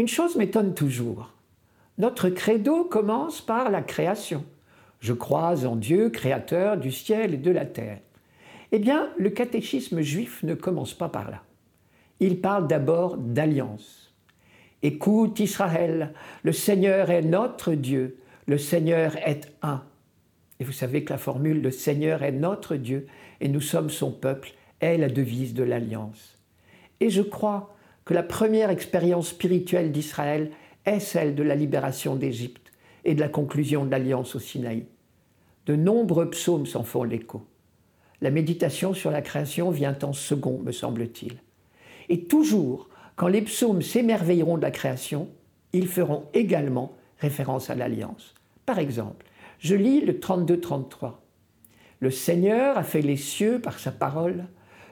Une chose m'étonne toujours. Notre credo commence par la création. Je crois en Dieu, créateur du ciel et de la terre. Eh bien, le catéchisme juif ne commence pas par là. Il parle d'abord d'alliance. Écoute Israël, le Seigneur est notre Dieu, le Seigneur est un. Et vous savez que la formule le Seigneur est notre Dieu et nous sommes son peuple est la devise de l'alliance. Et je crois que la première expérience spirituelle d'Israël est celle de la libération d'Égypte et de la conclusion de l'alliance au Sinaï. De nombreux psaumes s'en font l'écho. La méditation sur la création vient en second, me semble-t-il. Et toujours, quand les psaumes s'émerveilleront de la création, ils feront également référence à l'alliance. Par exemple, je lis le 32-33. Le Seigneur a fait les cieux par sa parole,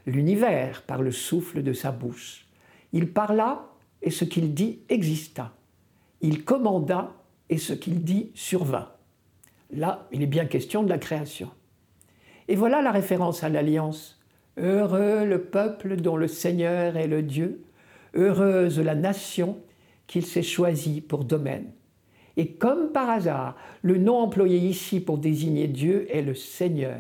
l'univers par le souffle de sa bouche. Il parla et ce qu'il dit exista. Il commanda et ce qu'il dit survint. Là, il est bien question de la création. Et voilà la référence à l'alliance. Heureux le peuple dont le Seigneur est le Dieu, heureuse la nation qu'il s'est choisie pour domaine. Et comme par hasard, le nom employé ici pour désigner Dieu est le Seigneur,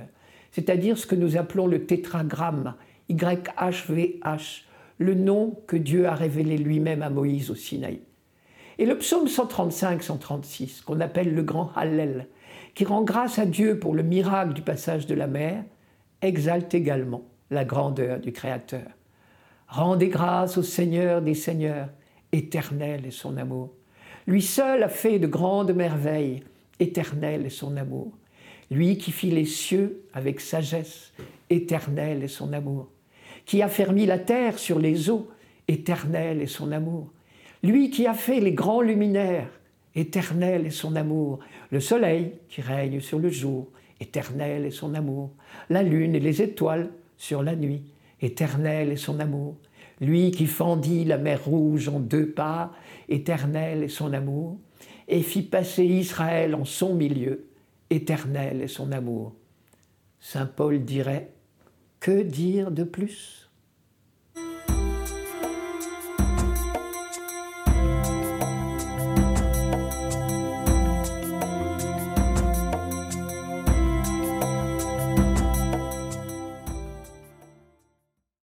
c'est-à-dire ce que nous appelons le tétragramme, YHVH, le nom que Dieu a révélé lui-même à Moïse au Sinaï. Et le psaume 135-136, qu'on appelle le grand Hallel, qui rend grâce à Dieu pour le miracle du passage de la mer, exalte également la grandeur du Créateur. Rendez grâce au Seigneur des Seigneurs, éternel est son amour. Lui seul a fait de grandes merveilles, éternel est son amour. Lui qui fit les cieux avec sagesse, éternel est son amour. Qui a la terre sur les eaux, éternel est son amour. Lui qui a fait les grands luminaires, éternel est son amour. Le soleil qui règne sur le jour, éternel est son amour. La lune et les étoiles sur la nuit, éternel est son amour. Lui qui fendit la mer rouge en deux pas, éternel est son amour, et fit passer Israël en son milieu, éternel est son amour. Saint Paul dirait, que dire de plus?